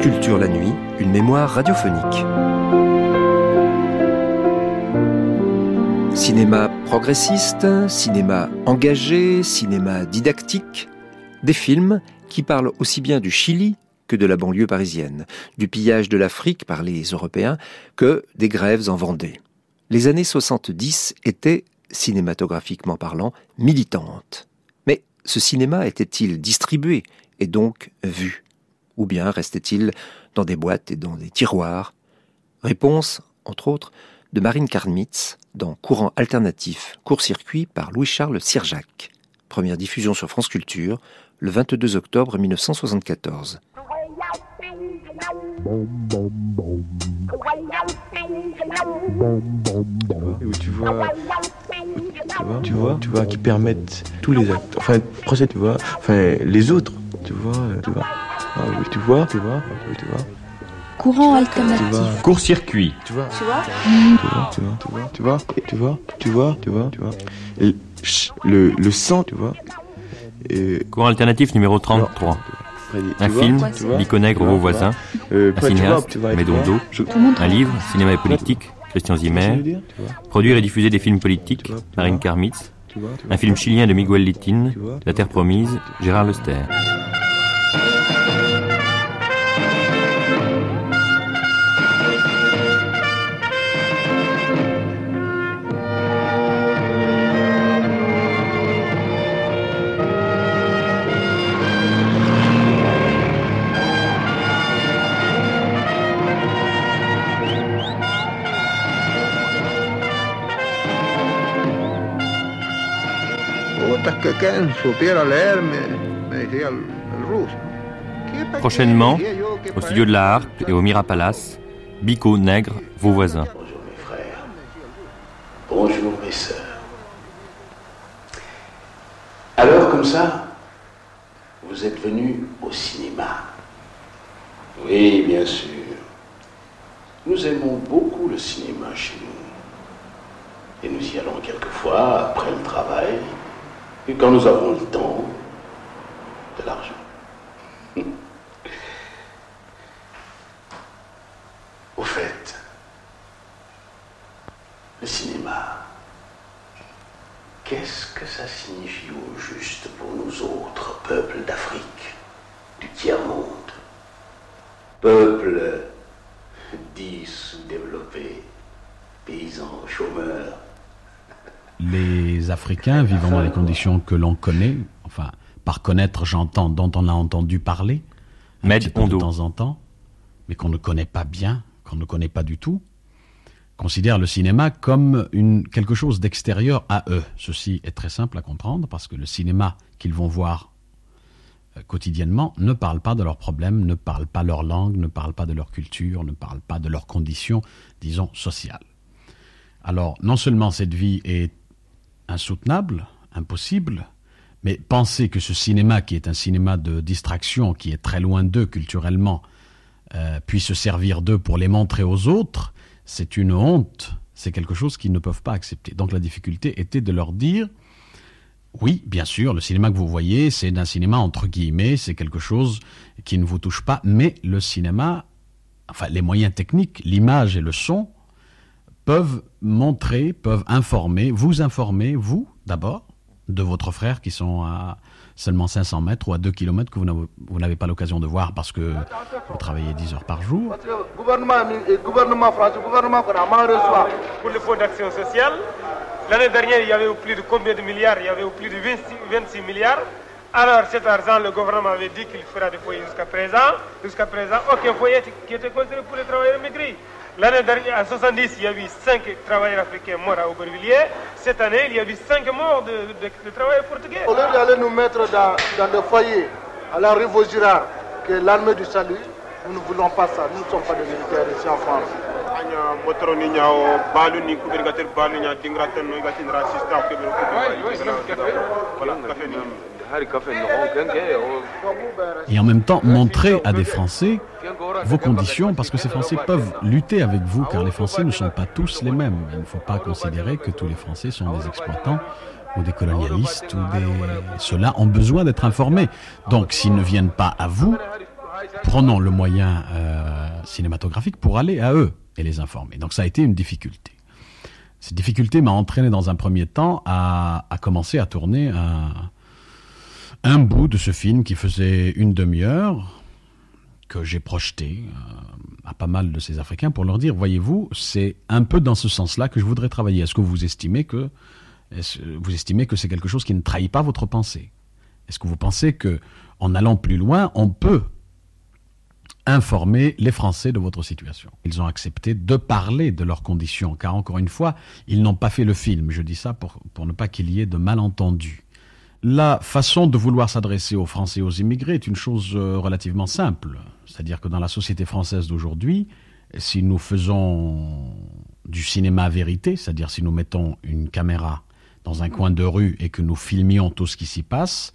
Culture la nuit, une mémoire radiophonique. Cinéma progressiste, cinéma engagé, cinéma didactique, des films qui parlent aussi bien du Chili que de la banlieue parisienne, du pillage de l'Afrique par les Européens que des grèves en Vendée. Les années 70 étaient, cinématographiquement parlant, militantes. Mais ce cinéma était-il distribué et donc vu? Ou bien restait-il dans des boîtes et dans des tiroirs? Réponse, entre autres, de Marine Karmitz dans Courant alternatif, court-circuit par Louis-Charles Sirjac. Première diffusion sur France Culture le 22 octobre 1974. Où tu vois, tu vois, tu vois, tu vois, qui permettent tous les actes, enfin, procès, tu vois, enfin, les autres, tu vois, tu vois, oui, tu vois, tu vois, oui, tu vois. Courant alternatif. Court-circuit. Tu vois. Tu vois. Tu vois, tu vois, tu vois, tu vois, tu vois, tu vois. Et le, le sang, tu vois. Courant alternatif numéro 33. Un film, Niconègre au voisins. un cinéaste, Médondo, un livre, Cinéma et politique, Christian Zimmer, produire et diffuser des films politiques, Marine Karmitz, un film chilien de Miguel Littin, La Terre Promise, Gérard Lester. Puta, que quien supiera leer me, me decía el, el ruso. ¿Qué pa' qué Prochainement, au studio de la Harpe et au Mira Palace, Bico Nègre, vos voisins. Bonjour mes frères. Bonjour mes sœurs. Alors comme ça, vous êtes venus au cinéma. Oui, bien sûr. Nous aimons beaucoup le cinéma chez nous. Et nous y allons quelquefois après le travail, et quand nous avons le temps, de l'argent. Au fait, le cinéma, qu'est-ce que ça signifie au juste pour nous autres, peuples d'Afrique, du tiers-monde? Peuples dits sous-développés, paysans chômeurs, Les Africains vivant dans les conditions que l'on connaît, enfin, par connaître, j'entends, dont on a entendu parler, un petit peu de temps en temps, mais qu'on ne connaît pas bien, qu'on ne connaît pas du tout, considèrent le cinéma comme une, quelque chose d'extérieur à eux. Ceci est très simple à comprendre parce que le cinéma qu'ils vont voir euh, quotidiennement ne parle pas de leurs problèmes, ne parle pas leur langue, ne parle pas de leur culture, ne parle pas de leurs conditions, disons, sociales. Alors, non seulement cette vie est insoutenable, impossible, mais penser que ce cinéma, qui est un cinéma de distraction, qui est très loin d'eux culturellement, euh, puisse se servir d'eux pour les montrer aux autres, c'est une honte, c'est quelque chose qu'ils ne peuvent pas accepter. Donc la difficulté était de leur dire, oui, bien sûr, le cinéma que vous voyez, c'est un cinéma entre guillemets, c'est quelque chose qui ne vous touche pas, mais le cinéma, enfin les moyens techniques, l'image et le son, peuvent montrer, peuvent informer, vous informer, vous d'abord, de votre frère qui sont à seulement 500 mètres ou à 2 km que vous n'avez- vous n'avez pas l'occasion de voir parce que vous travaillez 10 heures par jour. Parce que le gouvernement, le gouvernement français, le gouvernement vraiment reçoit. pour le fonds d'action sociale. L'année dernière, il y avait au plus de combien de milliards? Il y avait au plus de 26, 26 milliards. Alors cet argent, le gouvernement avait dit qu'il fera des foyers jusqu'à présent. Jusqu'à présent, aucun foyer qui était construit pour les travailleurs migrés. L'année dernière, en 70, il y a eu 5 travailleurs africains morts à Aubervilliers. Cette année, il y a eu 5 morts de, travailleurs portugais. Au lieu d'aller nous mettre dans, dans des foyers à la rue Vaugirard, que l'armée du salut, nous ne voulons pas ça. Nous ne sommes pas des militaires ici en France. Et en même temps, montrer à des Français vos conditions, parce que ces Français peuvent lutter avec vous, car les Français ne sont pas tous les mêmes. Il ne faut pas considérer que tous les Français sont des exploitants ou des colonialistes ou des... Ceux-là ont besoin d'être informés. Donc, s'ils ne viennent pas à vous, prenons le moyen euh, cinématographique pour aller à eux et les informer. Donc, ça a été une difficulté. Cette difficulté m'a entraîné dans un premier temps à, à commencer à tourner un, un bout de ce film qui faisait une demi-heure que j'ai projeté euh, à pas mal de ces Africains pour leur dire, voyez-vous, c'est un peu dans ce sens-là que je voudrais travailler. Est-ce que vous estimez que vous estimez que c'est quelque chose qui ne trahit pas votre pensée? Est-ce que vous pensez que en allant plus loin, on peut informer les Français de votre situation? Ils ont accepté de parler de leurs conditions, car encore une fois, ils n'ont pas fait le film. Je dis ça pour, pour ne pas qu'il y ait de malentendus la façon de vouloir s'adresser aux Français et aux immigrés est une chose euh, relativement simple. C'est-à-dire que dans la société française d'aujourd'hui, si nous faisons du cinéma vérité, c'est-à-dire si nous mettons une caméra dans un coin de rue et que nous filmions tout ce qui s'y passe,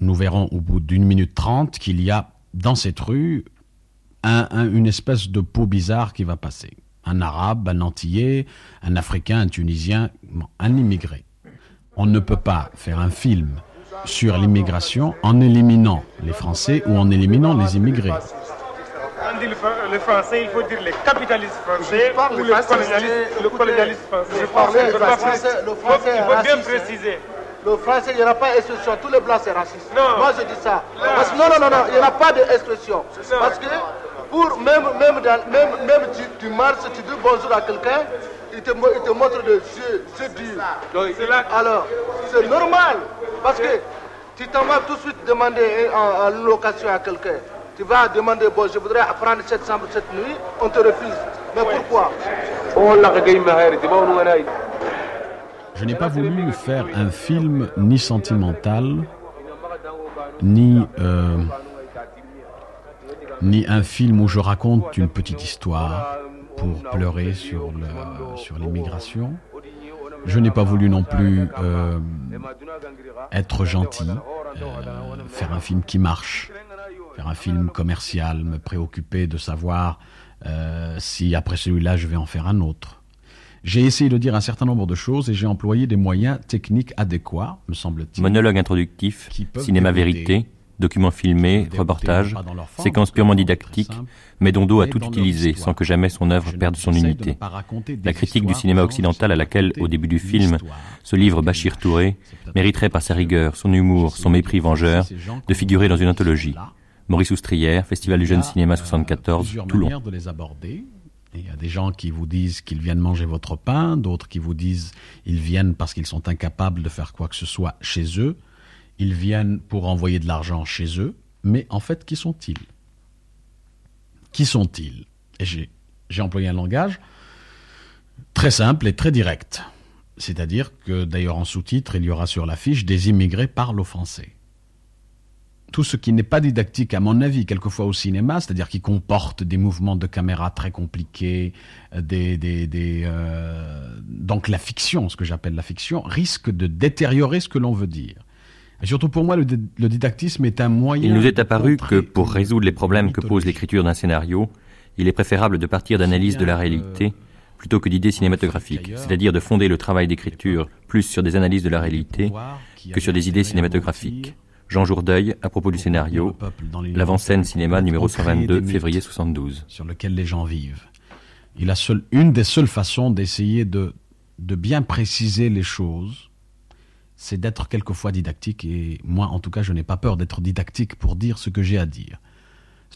nous verrons au bout d'une minute trente qu'il y a dans cette rue une espèce de peau bizarre qui va passer. Un arabe, un antillais, un africain, un tunisien, un immigré. On ne peut pas faire un film sur l'immigration en éliminant les Français ou en éliminant les immigrés. On dit le, français, il faut dire les capitalistes français ou le colonialiste, le colonialiste français. Je parlais, le français, le français il faut bien préciser. Le français, il n'y aura pas d'expression. Tous les blancs, c'est raciste. Non. Moi, je dis ça. Parce que, non, non, non, non, il n'y aura pas d'expression. Parce que, pour, même, même, dans, même, même tu, tu marches, tu dis bonjour à quelqu'un, il te, il te montre yeux, c'est dur. Alors, c'est normal. Parce que tu t'en vas tout de suite demander en, location à quelqu'un. Tu vas demander, bon, je voudrais prendre cette chambre cette nuit, on te refuse. Mais pourquoi? Je n'ai pas voulu faire un film ni sentimental, ni, euh, ni un film où je raconte une petite histoire pour pleurer sur l'immigration. Je n'ai pas voulu non plus euh, être gentil, euh, faire un film qui marche, faire un film commercial, me préoccuper de savoir euh, si après celui-là je vais en faire un autre. J'ai essayé de dire un certain nombre de choses et j'ai employé des moyens techniques adéquats, me semble-t-il. Monologue introductif, cinéma vérité, documents filmés, reportages, séquences purement didactiques, mais dont Do a tout utilisé sans que jamais son œuvre perde son unité. La critique du cinéma occidental à laquelle, au début du film, se livre Bachir Touré mériterait par sa rigueur, son humour, son mépris vengeur, de figurer dans une anthologie. Maurice Oustrière, Festival du Jeune Cinéma 74, Toulon. Il y a des gens qui vous disent qu'ils viennent manger votre pain, d'autres qui vous disent qu'ils viennent parce qu'ils sont incapables de faire quoi que ce soit chez eux. Ils viennent pour envoyer de l'argent chez eux, mais en fait, qui sont-ils? Qui sont-ils? Et j'ai employé un langage très simple et très direct. C'est-à-dire que d'ailleurs en sous-titre, il y aura sur l'affiche des immigrés parlent au français. Tout ce qui n'est pas didactique, à mon avis, quelquefois au cinéma, c'est-à-dire qui comporte des mouvements de caméra très compliqués, euh, donc la fiction, ce que j'appelle la fiction, risque de détériorer ce que l'on veut dire. Et surtout pour moi, le, didactisme est un moyen. Il nous est apparu que pour résoudre les problèmes que pose l'écriture d'un scénario, il est préférable de partir d'analyse de la réalité plutôt que d'idées cinématographiques, c'est-à-dire de fonder le travail d'écriture plus sur des analyses de la réalité que sur des idées cinématographiques. Jean Jourdeuil, à propos du scénario, l'avant-scène cinéma numéro 122, février 72. Sur lequel les gens vivent. Il a seul, une des seules façons d'essayer de, de bien préciser les choses, c'est d'être quelquefois didactique, et moi en tout cas je n'ai pas peur d'être didactique pour dire ce que j'ai à dire.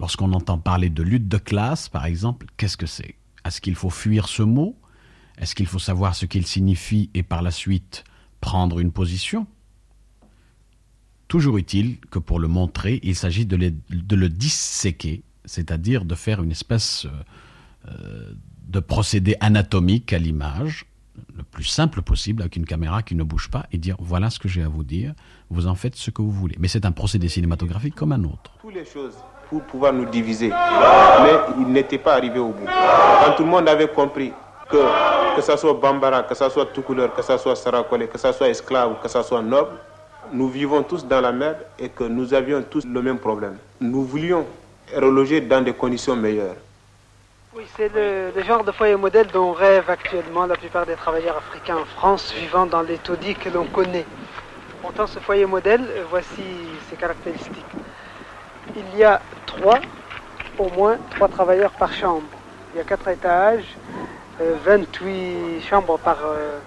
Lorsqu'on entend parler de lutte de classe, par exemple, qu'est-ce que c'est? Est-ce qu'il faut fuir ce mot? Est-ce qu'il faut savoir ce qu'il signifie et par la suite prendre une position? Toujours utile que pour le montrer, il s'agit de, le disséquer, c'est-à-dire de faire une espèce euh, de procédé anatomique à l'image, le plus simple possible, avec une caméra qui ne bouge pas, et dire voilà ce que j'ai à vous dire, vous en faites ce que vous voulez. Mais c'est un procédé cinématographique comme un autre. Toutes les choses pour pouvoir nous diviser, mais il n'était pas arrivé au bout. Quand tout le monde avait compris que, que ce soit Bambara, que ce soit tout couleur, que ce soit Sarakole, que ce soit esclave, que ce soit noble, nous vivons tous dans la merde et que nous avions tous le même problème. Nous voulions reloger dans des conditions meilleures. Oui, c'est le, genre de foyer modèle dont rêvent actuellement la plupart des travailleurs africains en France vivant dans les taudis que l'on connaît. Pourtant, ce foyer modèle, euh, voici ses caractéristiques. Il y a trois, au moins trois travailleurs par chambre. Il y a quatre étages, 28 euh, chambres par euh,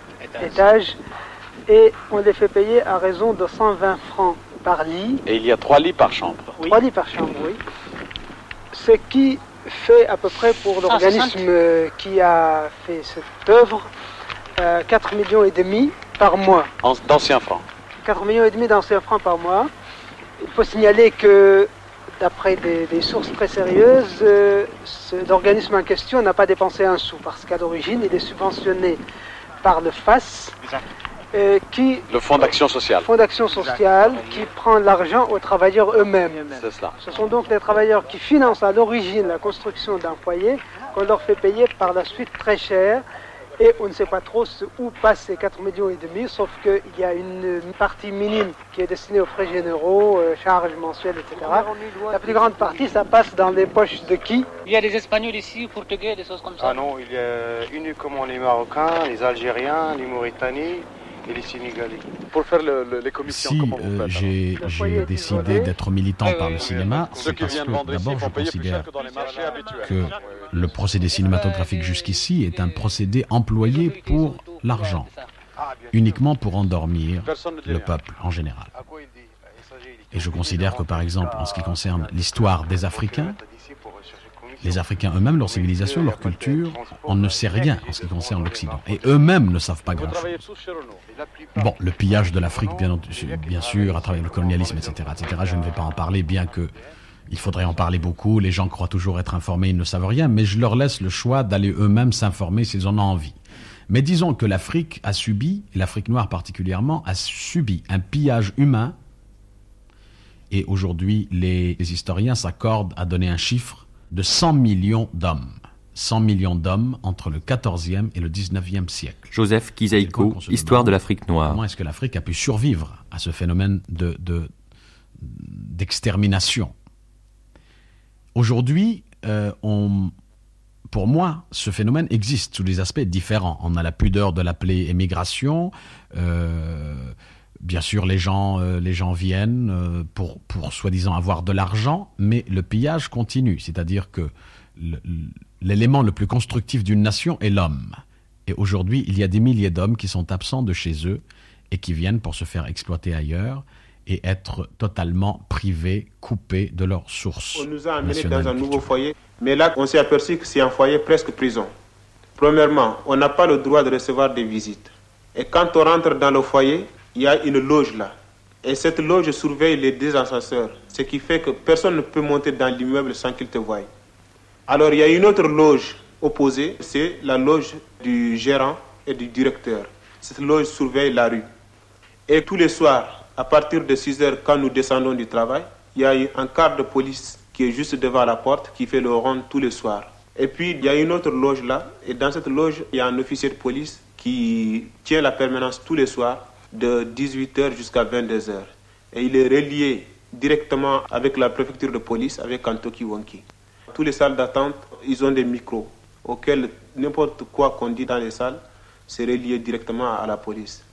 étage. et on les fait payer à raison de 120 francs par lit. Et il y a trois lits par chambre. Trois lits par chambre, oui. Ce qui fait à peu près pour l'organisme qui a fait cette œuvre 4 euh, millions et demi par mois. D'anciens francs. 4 millions et demi d'anciens francs par mois. Il faut signaler que d'après des, sources très sérieuses, euh, l'organisme en question n'a pas dépensé un sou parce qu'à l'origine il est subventionné par le FAS. Euh, qui, le Fonds d'action sociale. Fonds d'action sociale qui prend l'argent aux travailleurs eux-mêmes. Ce sont donc les travailleurs qui financent à l'origine la construction d'un foyer qu'on leur fait payer par la suite très cher. Et on ne sait pas trop où passent ces 4 millions et demi, sauf qu'il y a une partie minime qui est destinée aux frais généraux, euh, charges mensuelles, etc. La plus grande partie, ça passe dans les poches de qui? Il y a des Espagnols ici, Portugais, des choses comme ça Ah non, il y a uniquement les Marocains, les Algériens, les Mauritaniens pour faire les commissions, si euh, j'ai décidé d'être militant par le cinéma, c'est parce que d'abord je considère que le procédé cinématographique jusqu'ici est un procédé employé pour l'argent, uniquement pour endormir le peuple en général. Et je considère que par exemple, en ce qui concerne l'histoire des Africains, les Africains eux-mêmes, leur civilisation, leur culture, on ne sait rien en ce qui concerne l'Occident. Et eux-mêmes ne savent pas grand-chose. Bon, le pillage de l'Afrique, bien, sûr, à travers le colonialisme, etc., je ne vais pas en parler, bien que il faudrait en parler beaucoup. Les gens croient toujours être informés, ils ne savent rien, mais je leur laisse le choix d'aller eux-mêmes s'informer s'ils en ont envie. Mais disons que l'Afrique a subi, l'Afrique noire particulièrement, a subi un pillage humain. Et aujourd'hui, les historiens s'accordent à donner un chiffre de 100 millions d'hommes. 100 millions d'hommes entre le 14e et le 19e siècle. Joseph Kizaïko, Histoire de l'Afrique noire. Comment est-ce que l'Afrique a pu survivre à ce phénomène de, d'extermination? Aujourd'hui, euh, pour moi, ce phénomène existe sous des aspects différents. On a la pudeur de l'appeler émigration. Euh, Bien sûr, les gens, euh, les gens viennent euh, pour, pour soi-disant avoir de l'argent, mais le pillage continue. C'est-à-dire que l'élément le plus constructif d'une nation est l'homme. Et aujourd'hui, il y a des milliers d'hommes qui sont absents de chez eux et qui viennent pour se faire exploiter ailleurs et être totalement privés, coupés de leurs sources. On nous a amenés dans un nouveau foyer, mais là, on s'est aperçu que c'est un foyer presque prison. Premièrement, on n'a pas le droit de recevoir des visites. Et quand on rentre dans le foyer, il y a une loge là. Et cette loge surveille les deux ascenseurs, ce qui fait que personne ne peut monter dans l'immeuble sans qu'il te voie. Alors il y a une autre loge opposée, c'est la loge du gérant et du directeur. Cette loge surveille la rue. Et tous les soirs, à partir de 6 heures, quand nous descendons du travail, il y a un quart de police qui est juste devant la porte, qui fait le rond tous les soirs. Et puis, il y a une autre loge là, et dans cette loge, il y a un officier de police qui tient la permanence tous les soirs de 18h jusqu'à 22h. Et il est relié directement avec la préfecture de police, avec Kantoki Wonki. Tous les salles d'attente, ils ont des micros auxquels n'importe quoi qu'on dit dans les salles, c'est relié directement à la police.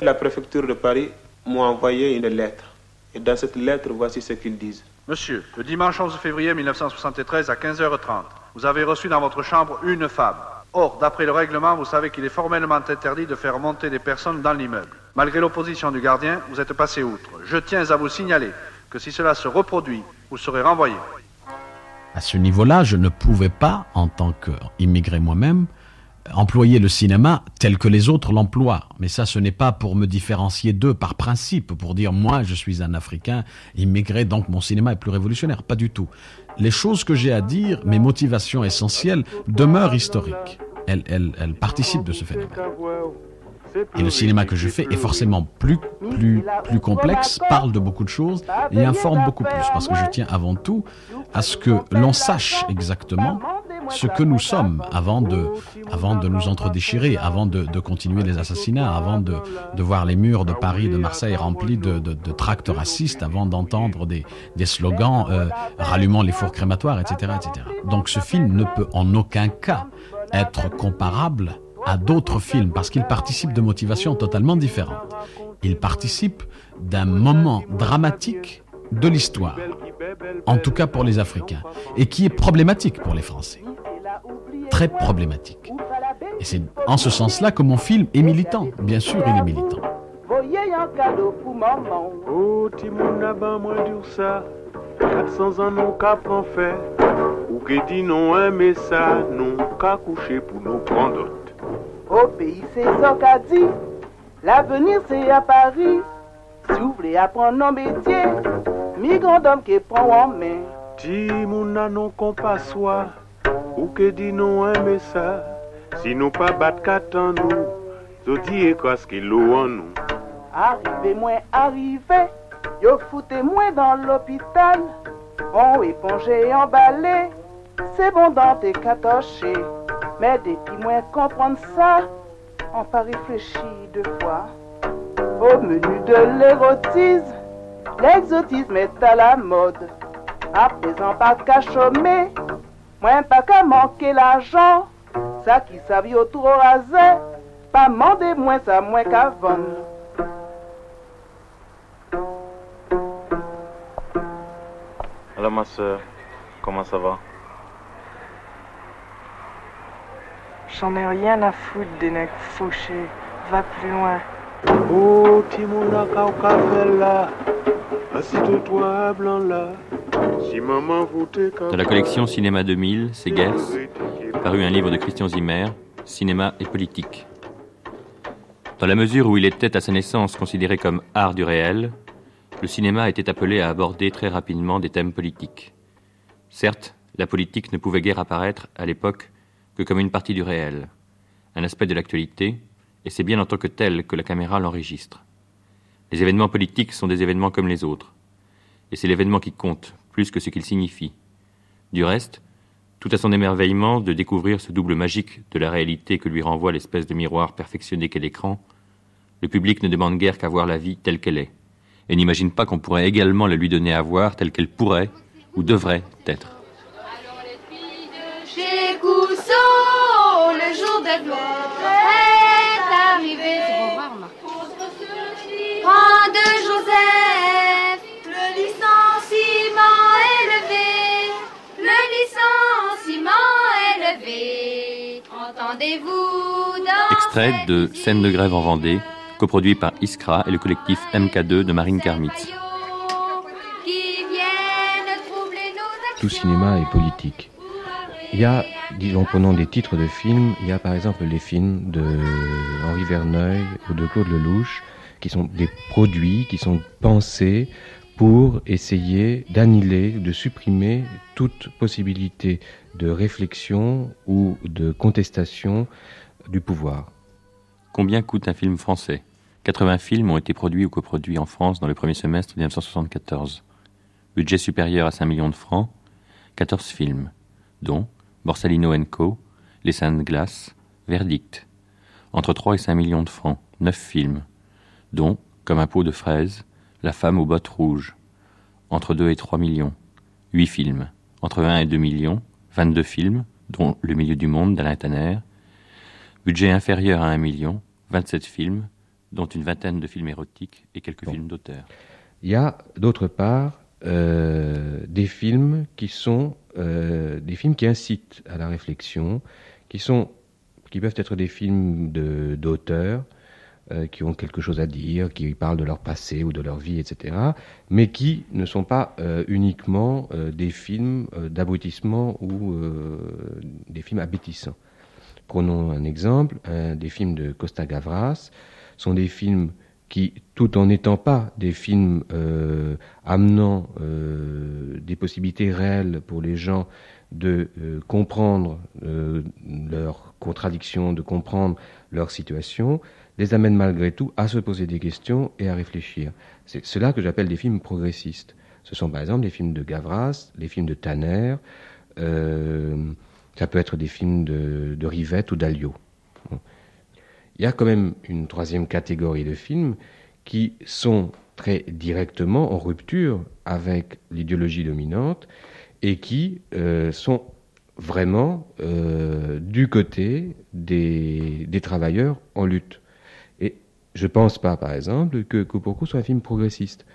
La préfecture de Paris m'a envoyé une lettre. Et dans cette lettre, voici ce qu'ils disent. Monsieur, le dimanche 11 février 1973 à 15h30, vous avez reçu dans votre chambre une femme. Or, d'après le règlement, vous savez qu'il est formellement interdit de faire monter des personnes dans l'immeuble. Malgré l'opposition du gardien, vous êtes passé outre. Je tiens à vous signaler que si cela se reproduit, vous serez renvoyé. À ce niveau-là, je ne pouvais pas, en tant qu'immigré moi-même, employer le cinéma tel que les autres l'emploient. Mais ça, ce n'est pas pour me différencier d'eux par principe, pour dire moi, je suis un Africain immigré, donc mon cinéma est plus révolutionnaire. Pas du tout. Les choses que j'ai à dire, mes motivations essentielles, demeurent historiques. Elles participent de ce phénomène. Et le cinéma que je fais est forcément plus, plus, plus complexe, parle de beaucoup de choses et informe beaucoup plus. Parce que je tiens avant tout à ce que l'on sache exactement ce que nous sommes avant de, avant de nous entre-déchirer, avant de, de, continuer les assassinats, avant de, de, voir les murs de Paris, de Marseille remplis de, de tracts racistes, avant d'entendre des, des, slogans euh, rallumant les fours crématoires, etc., etc. Donc ce film ne peut en aucun cas être comparable à d'autres films parce qu'il participe de motivations totalement différentes. Il participe d'un moment dramatique de l'histoire, en tout cas pour les Africains, et qui est problématique pour les Français. Très problématique. Et c'est en ce sens-là que mon film est militant. Bien sûr, il est militant. Timouna, moi dire ça. 400 ans, nous qu'apprend fait. Ou que dit non, qu'à coucher pour nous prendre Au pays, c'est ça qu'a dit. L'avenir, c'est à Paris. Si vous voulez apprendre nos métiers, migrant d'homme qui prend en main. Timouna, non qu'on pas soi. Ou que dit non, aimer ça. Si nous pas battre qu'attend nous, zo dit quoi ce qu'il en nous. Arrivez, moins arrivé. Yo foutez moi dans l'hôpital. On épongé et emballé. C'est bon dans tes catochés. Mais depuis moi comprendre ça, on pas réfléchi deux fois. Au menu de l'érotisme, l'exotisme est à la mode. À présent, pas qu'à chômer, moins pas qu'à manquer l'argent. Ça qui savait autour au rasé, pas mander moins ça, moins vendre. Alors ma soeur, comment ça va? J'en ai rien à foutre des necks fauchés. Va plus loin. Oh, assis-toi blanc là. Si maman vous Dans la collection Cinéma 2000, c'est Gers, paru un livre de Christian Zimmer, Cinéma et politique. Dans la mesure où il était à sa naissance considéré comme art du réel, le cinéma était appelé à aborder très rapidement des thèmes politiques. Certes, la politique ne pouvait guère apparaître à l'époque que comme une partie du réel, un aspect de l'actualité, et c'est bien en tant que tel que la caméra l'enregistre. Les événements politiques sont des événements comme les autres, et c'est l'événement qui compte, plus que ce qu'il signifie. Du reste, tout à son émerveillement de découvrir ce double magique de la réalité que lui renvoie l'espèce de miroir perfectionné qu'est l'écran, le public ne demande guère qu'à voir la vie telle qu'elle est, et n'imagine pas qu'on pourrait également la lui donner à voir telle qu'elle pourrait ou devrait être. De gloire est arrivé. Prends de Joseph, le licenciement est levé, le licenciement est levé. Entendez-vous dans Extrait de Scène de grève en Vendée, coproduit par Iskra et le collectif MK2 de Marine Karmitz. Tout cinéma est politique. Il y a, disons, prenons des titres de films, il y a par exemple les films de Henri Verneuil ou de Claude Lelouch, qui sont des produits qui sont pensés pour essayer d'annihiler, de supprimer toute possibilité de réflexion ou de contestation du pouvoir. Combien coûte un film français? 80 films ont été produits ou coproduits en France dans le premier semestre 1974. Budget supérieur à 5 millions de francs, 14 films, dont Borsalino Co., Les Saintes Glaces, Verdict. Entre 3 et 5 millions de francs, 9 films, dont Comme un pot de fraises, La femme aux bottes rouges. Entre 2 et 3 millions, 8 films. Entre 1 et 2 millions, 22 films, dont Le milieu du monde d'Alain Tanner. Budget inférieur à 1 million, 27 films, dont une vingtaine de films érotiques et quelques bon. films d'auteur. Il y a d'autre part euh, des films qui sont euh, des films qui incitent à la réflexion, qui sont qui peuvent être des films d'auteurs euh, qui ont quelque chose à dire, qui parlent de leur passé ou de leur vie, etc., mais qui ne sont pas uniquement des films d'abrutissement ou des films abétissants. Prenons un exemple, des films de Costa Gavras sont des films qui, tout en n'étant pas des films euh, amenant euh, des possibilités réelles pour les gens de euh, comprendre leurs contradictions, de comprendre leur situation, les amènent malgré tout à se poser des questions et à réfléchir. C'est cela que j'appelle des films progressistes. Ce sont par exemple les films de Gavras, les films de Tanner, ça peut être des films de, Rivette ou d'Alliot. Il y a quand même une troisième catégorie de films qui sont très directement en rupture avec l'idéologie dominante et qui euh, sont vraiment euh, du côté des, travailleurs en lutte. Et je ne pense pas, par exemple, que Coupeau soit un film progressiste.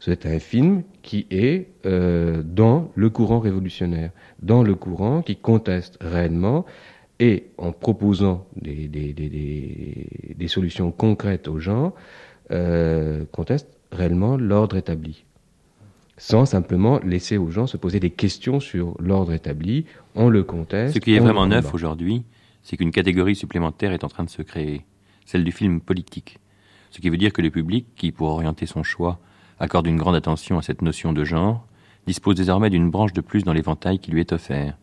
C'est un film qui est euh, dans le courant révolutionnaire, dans le courant qui conteste réellement et en proposant des, des, solutions concrètes aux gens, euh, conteste réellement l'ordre établi. Sans simplement laisser aux gens se poser des questions sur l'ordre établi, on le conteste. Ce qui est vraiment neuf aujourd'hui, c'est qu'une catégorie supplémentaire est en train de se créer, celle du film politique. Ce qui veut dire que le public, qui, pour orienter son choix, accorde une grande attention à cette notion de genre, dispose désormais d'une branche de plus dans l'éventail qui lui est offert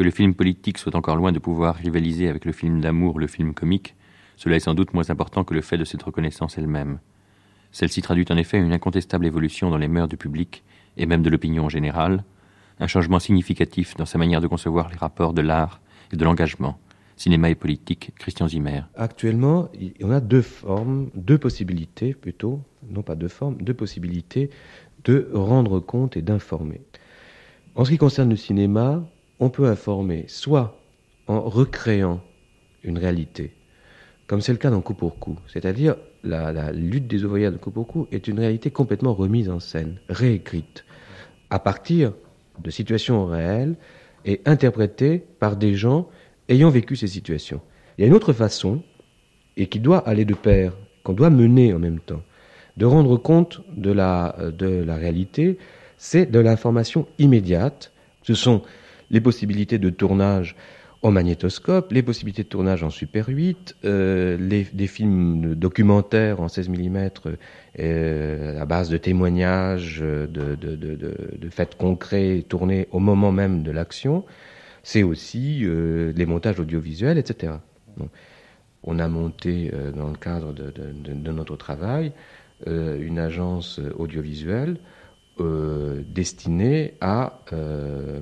que le film politique soit encore loin de pouvoir rivaliser avec le film d'amour, le film comique, cela est sans doute moins important que le fait de cette reconnaissance elle-même. Celle-ci traduit en effet une incontestable évolution dans les mœurs du public et même de l'opinion générale, un changement significatif dans sa manière de concevoir les rapports de l'art et de l'engagement, cinéma et politique, Christian Zimmer. Actuellement, on a deux formes, deux possibilités plutôt, non pas deux formes, deux possibilités de rendre compte et d'informer. En ce qui concerne le cinéma, on peut informer soit en recréant une réalité, comme c'est le cas dans Coup pour Coup, c'est-à-dire la, lutte des ouvrières de Coup pour Coup est une réalité complètement remise en scène, réécrite, à partir de situations réelles et interprétées par des gens ayant vécu ces situations. Il y a une autre façon, et qui doit aller de pair, qu'on doit mener en même temps, de rendre compte de la, de la réalité, c'est de l'information immédiate. Ce sont les possibilités de tournage au magnétoscope, les possibilités de tournage en Super 8, euh, les, des films documentaires en 16 mm euh, à base de témoignages, de, de, faits concrets tournés au moment même de l'action. C'est aussi euh, les montages audiovisuels, etc. On a monté, euh, dans le cadre de, notre travail, euh, une agence audiovisuelle euh, destiné à euh,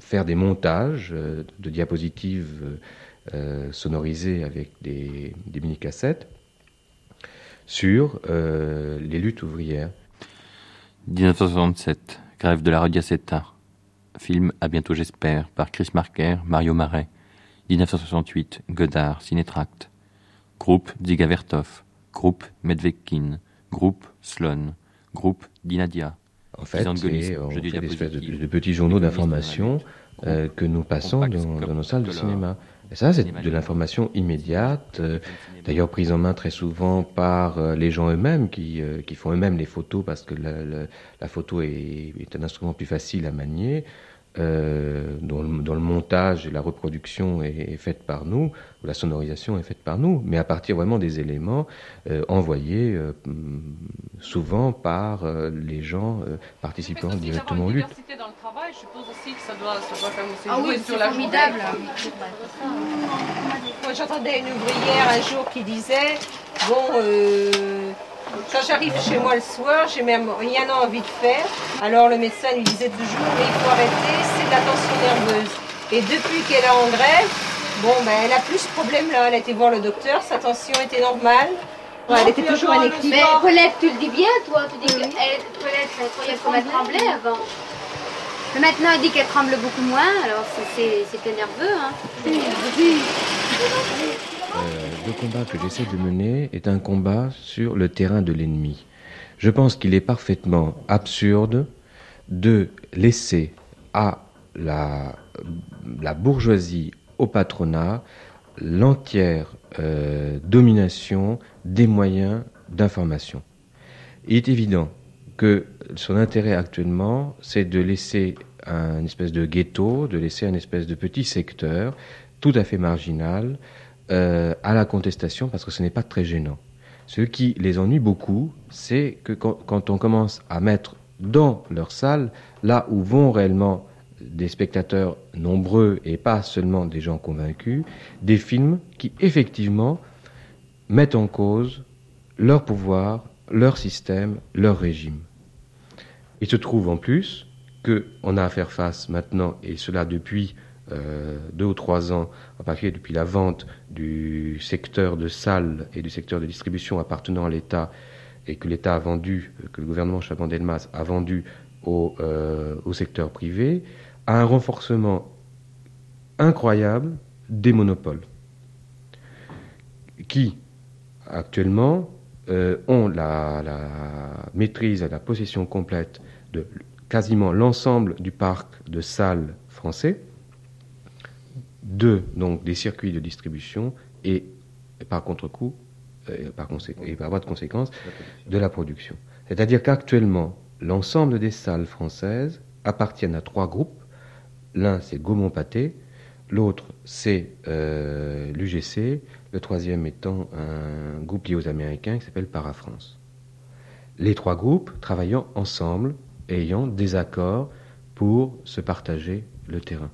faire des montages euh, de diapositives sonorisées avec des, mini-cassettes sur les luttes ouvrières. 1967, grève de la Radiaceta. Film À bientôt j'espère par Chris Marker, Mario Marais. 1968, Godard, Cinétract. Groupe Dziga Vertov. Groupe Medvedkin. Groupe Sloan groupe En fait, fait des espèces de, petits journaux d'information euh, que nous passons dans, nos salles de cinéma. Et ça, c'est de l'information immédiate, euh, d'ailleurs prise en main très souvent par euh, les gens eux-mêmes qui, qui font eux-mêmes les photos parce que la, la, photo est, est, un instrument plus facile à manier euh, dont, le, dont, le, montage et la reproduction est, est, faite par nous, ou la sonorisation est faite par nous, mais à partir vraiment des éléments euh, envoyés euh, souvent par euh, les gens euh, participant directement au lutte. dans le travail, je suppose aussi que ça doit, ça doit ah oui, sur la formidable. Moi j'entendais une ouvrière un jour qui disait, bon... Quand j'arrive chez moi le soir, j'ai même rien envie de faire. Alors le médecin lui disait toujours, mais il faut arrêter, c'est de la tension nerveuse. Et depuis qu'elle est en grève, bon, ben, elle a plus ce problème-là. Elle a été voir le docteur, sa tension était normale. elle était toujours électrique. Mais Paulette, tu le dis bien, toi. Tu dis que elle, Paulette, elle tremblait avant. Mais maintenant, elle dit qu'elle tremble beaucoup moins, alors c'était nerveux. Hein. Euh, le combat que j'essaie de mener est un combat sur le terrain de l'ennemi. Je pense qu'il est parfaitement absurde de laisser à la, la bourgeoisie, au patronat, l'entière euh, domination des moyens d'information. Il est évident que son intérêt actuellement, c'est de laisser un espèce de ghetto, de laisser un espèce de petit secteur tout à fait marginal euh, à la contestation parce que ce n'est pas très gênant. Ce qui les ennuie beaucoup, c'est que quand, on commence à mettre dans leur salle, là où vont réellement des spectateurs nombreux et pas seulement des gens convaincus, des films qui effectivement mettent en cause leur pouvoir, leur système, leur régime. Il se trouve en plus qu'on a à faire face maintenant, et cela depuis euh, deux ou trois ans, en particulier depuis la vente du secteur de salles et du secteur de distribution appartenant à l'État, et que l'État a vendu, que le gouvernement Chaban-Delmas a vendu au, euh, secteur privé, à un renforcement incroyable des monopoles, qui actuellement euh, ont la, maîtrise et la possession complète de quasiment l'ensemble du parc de salles français, de donc des circuits de distribution et par contre-coup euh, par et par voie de conséquence de la production. C'est-à-dire qu'actuellement l'ensemble des salles françaises appartiennent à trois groupes. L'un c'est Gaumont Pâté, l'autre c'est euh, l'UGC, le troisième étant un groupe lié aux Américains qui s'appelle Parafrance. Les trois groupes travaillant ensemble, ayant des accords pour se partager le terrain.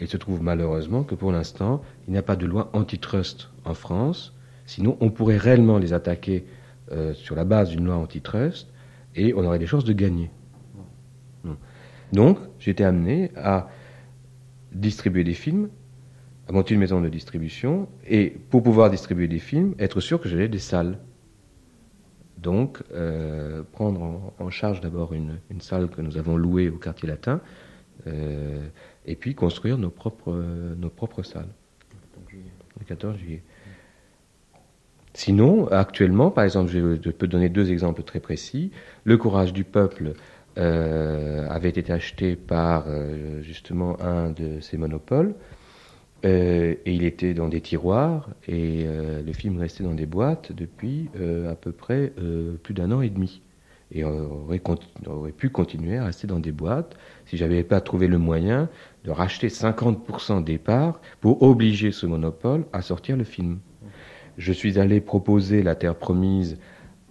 Il se trouve malheureusement que pour l'instant, il n'y a pas de loi antitrust en France. Sinon, on pourrait réellement les attaquer euh, sur la base d'une loi antitrust et on aurait des chances de gagner. Donc, j'étais amené à distribuer des films, à monter une maison de distribution et pour pouvoir distribuer des films, être sûr que j'avais des salles. Donc, euh, prendre en, charge d'abord une, salle que nous avons louée au quartier latin. Euh, et puis construire nos propres, nos propres salles. Le 14 juillet. Sinon, actuellement, par exemple, je peux donner deux exemples très précis. Le courage du peuple euh, avait été acheté par euh, justement un de ces monopoles. Euh, et il était dans des tiroirs et le film restait dans des boîtes depuis à peu près plus d'un an et demi. Et aurait, aurait, pu continuer à rester dans des boîtes si j'avais pas trouvé le moyen de racheter 50% des parts pour obliger ce monopole à sortir le film. Je suis allé proposer la Terre promise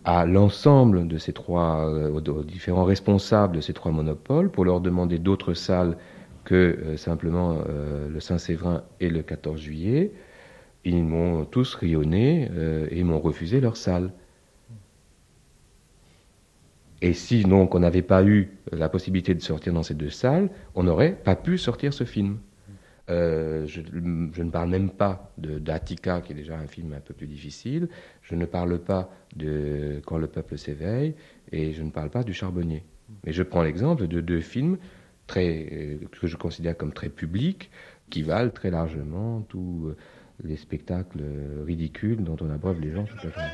à l'ensemble de ces trois, euh, aux différents responsables de ces trois monopoles pour leur demander d'autres salles que euh, simplement euh, le Saint-Séverin et le 14 juillet. Ils m'ont tous rayonné et m'ont refusé leur salle. Et si donc on n'avait pas eu la possibilité de sortir dans ces deux salles, on n'aurait pas pu sortir ce film. Euh, je, ne parle même pas d'Attica, qui est déjà un film un peu plus difficile. Je ne parle pas de Quand le peuple s'éveille, et je ne parle pas du Charbonnier. Mais je prends l'exemple de deux films très, euh, que je considère comme très publics, qui valent très largement tous les spectacles ridicules dont on abreuve les gens toute la journée.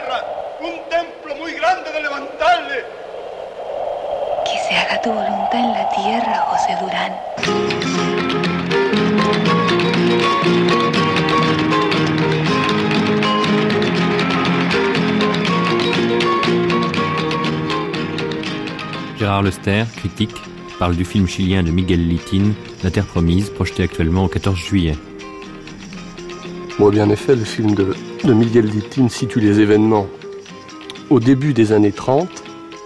Tierra, un templo muy grande de levantarle. Que se haga tu voluntad en la tierra, José Durán. Gérard Lester, critique, parle du film chilien de Miguel Litin, La Terre Promise, projeté actuellement au 14 juillet. Bon, bien en effet, le film de, Miguel Littin situe les événements au début des années 30,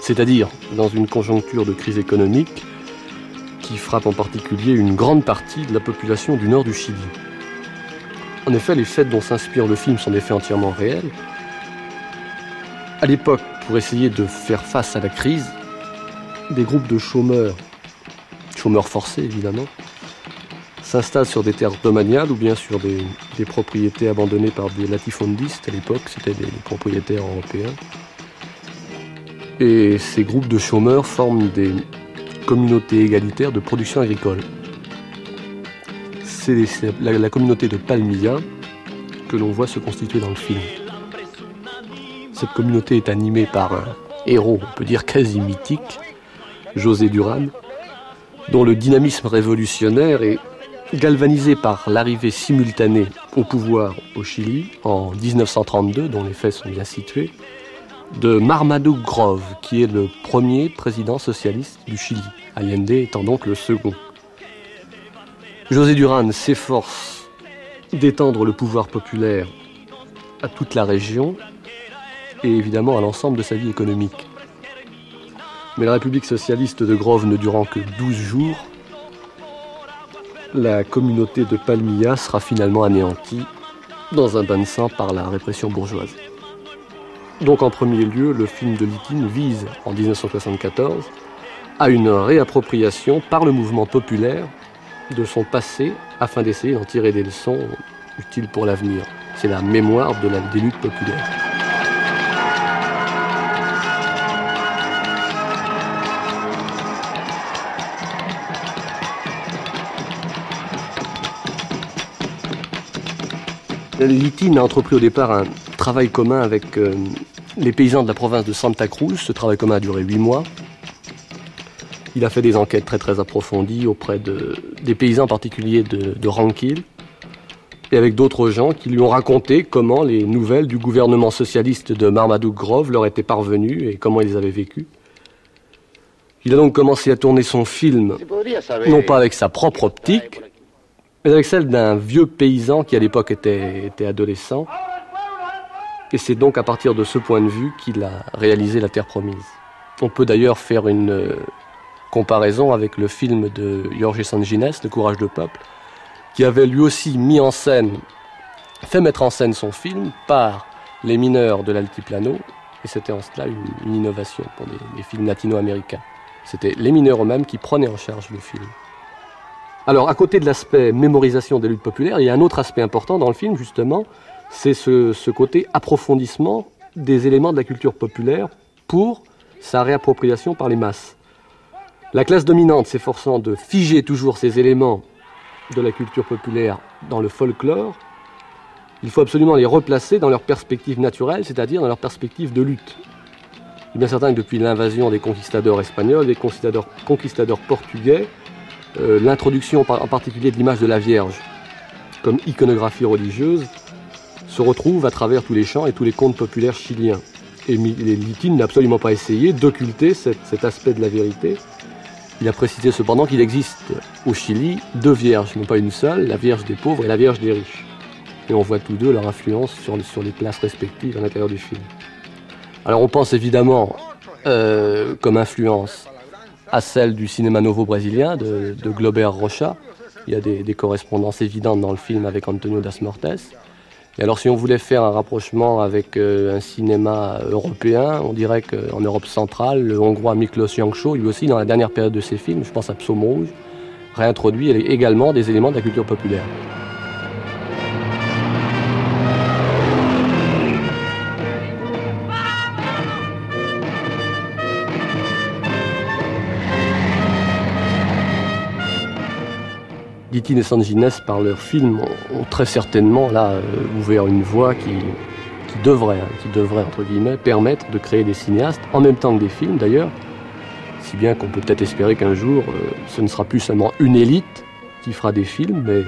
c'est-à-dire dans une conjoncture de crise économique qui frappe en particulier une grande partie de la population du nord du Chili. En effet, les faits dont s'inspire le film sont des faits entièrement réels. À l'époque, pour essayer de faire face à la crise, des groupes de chômeurs, chômeurs forcés évidemment, s'installe sur des terres domaniales ou bien sur des, propriétés abandonnées par des latifondistes à l'époque, c'était des propriétaires européens. Et ces groupes de chômeurs forment des communautés égalitaires de production agricole. C'est la, communauté de Palmilla que l'on voit se constituer dans le film. Cette communauté est animée par un héros, on peut dire quasi mythique, José Duran, dont le dynamisme révolutionnaire est galvanisé par l'arrivée simultanée au pouvoir au Chili en 1932, dont les faits sont bien situés, de Marmaduke Grove, qui est le premier président socialiste du Chili, Allende étant donc le second. José Duran s'efforce d'étendre le pouvoir populaire à toute la région et évidemment à l'ensemble de sa vie économique. Mais la République socialiste de Grove ne durant que 12 jours, la communauté de Palmilla sera finalement anéantie dans un bain de sang par la répression bourgeoise. Donc en premier lieu, le film de Litine vise, en 1974, à une réappropriation par le mouvement populaire de son passé afin d'essayer d'en tirer des leçons utiles pour l'avenir. C'est la mémoire de la des luttes populaires. Litine a entrepris au départ un travail commun avec euh, les paysans de la province de Santa Cruz. Ce travail commun a duré huit mois. Il a fait des enquêtes très très approfondies auprès de, des paysans particuliers de, de Ranquil et avec d'autres gens qui lui ont raconté comment les nouvelles du gouvernement socialiste de Marmaduke Grove leur étaient parvenues et comment ils les avaient vécues. Il a donc commencé à tourner son film, non pas avec sa propre optique, mais avec celle d'un vieux paysan qui à l'époque était, adolescent. Et c'est donc à partir de ce point de vue qu'il a réalisé La Terre Promise. On peut d'ailleurs faire une euh, comparaison avec le film de Jorge Sanginés, Le Courage de Peuple, qui avait lui aussi mis en scène, fait mettre en scène son film par les mineurs de l'altiplano, et c'était en cela une, innovation pour les films latino-américains. C'était les mineurs eux-mêmes qui prenaient en charge le film. Alors, à côté de l'aspect mémorisation des luttes populaires, il y a un autre aspect important dans le film, justement, c'est ce, côté approfondissement des éléments de la culture populaire pour sa réappropriation par les masses. La classe dominante s'efforçant de figer toujours ces éléments de la culture populaire dans le folklore, il faut absolument les replacer dans leur perspective naturelle, c'est-à-dire dans leur perspective de lutte. Il est bien certain que depuis l'invasion des conquistadors espagnols, des conquistadors portugais, euh, l'introduction en particulier de l'image de la Vierge comme iconographie religieuse se retrouve à travers tous les chants et tous les contes populaires chiliens. Et Litine n'a absolument pas essayé d'occulter cet, aspect de la vérité. Il a précisé cependant qu'il existe au Chili deux vierges, non pas une seule, la Vierge des pauvres et la Vierge des riches. Et on voit tous deux leur influence sur, sur les places respectives à l'intérieur du film. Alors on pense évidemment euh, comme influence à celle du cinéma novo brésilien de, Glober Rocha. Il y a des, correspondances évidentes dans le film avec Antonio Das Mortes. Et alors si on voulait faire un rapprochement avec euh, un cinéma européen, on dirait qu'en Europe centrale, le hongrois Miklos Jancsó, lui aussi dans la dernière période de ses films, je pense à Psaume Rouge, réintroduit également des éléments de la culture populaire. Ditine et Sanginés, par leur film, ont, ont très certainement là euh, ouvert une voie qui, qui devrait, hein, qui devrait entre guillemets permettre de créer des cinéastes en même temps que des films d'ailleurs, si bien qu'on peut peut-être espérer qu'un jour, euh, ce ne sera plus seulement une élite qui fera des films, mais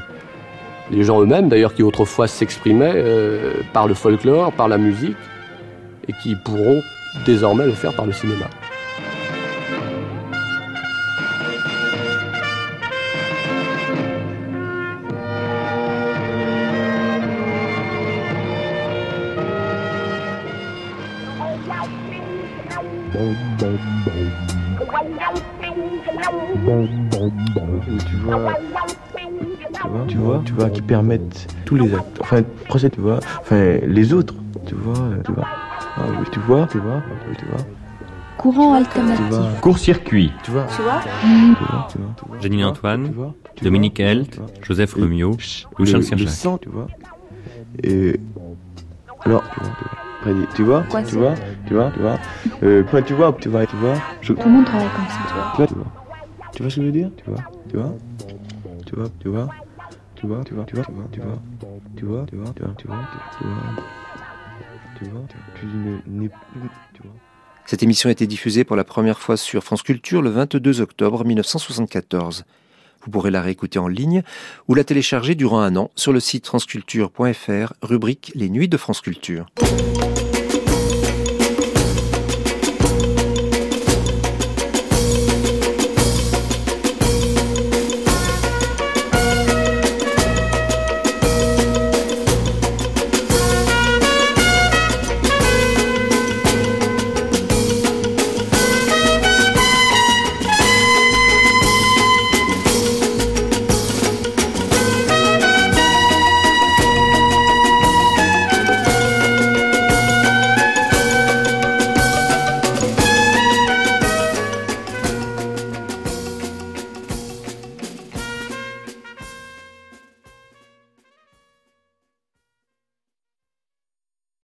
les gens eux-mêmes d'ailleurs qui autrefois s'exprimaient euh, par le folklore, par la musique, et qui pourront désormais le faire par le cinéma. Tu vois, tu vois, tu vois, tu vois, qui permettent tous les actes, enfin, procès, tu vois, enfin, les autres, tu vois, tu vois, ah, oui, tu vois, tu vois, oui, tu vois. Courant alternatif. Court-circuit. Tu vois, tu vois, tu vois, tu vois, tu vois Janine Antoine, Dominique Helt, Joseph Remiot, Louis le, Charles le sang, tu vois. Et alors, tu vois, tu vois. Tu vois, tu vois, tu vois, tu vois. Euh, tu vois, tu vois, tu vois. Je... Tout le monde travaille comme ça, tu vois. Tu vois, tu vois. Ce que je veux dire Tu vois, tu vois, tu vois, tu vois, tu vois, tu vois, tu vois, tu vois, tu vois, tu vois, tu vois, tu vois, tu vois, tu vois, tu n'es, tu vois. Cette émission a été diffusée pour la première fois sur France Culture le 22 octobre 1974. Vous pourrez la réécouter en ligne ou la télécharger durant un an sur le site franceculture.fr, rubrique Les Nuits de France Culture.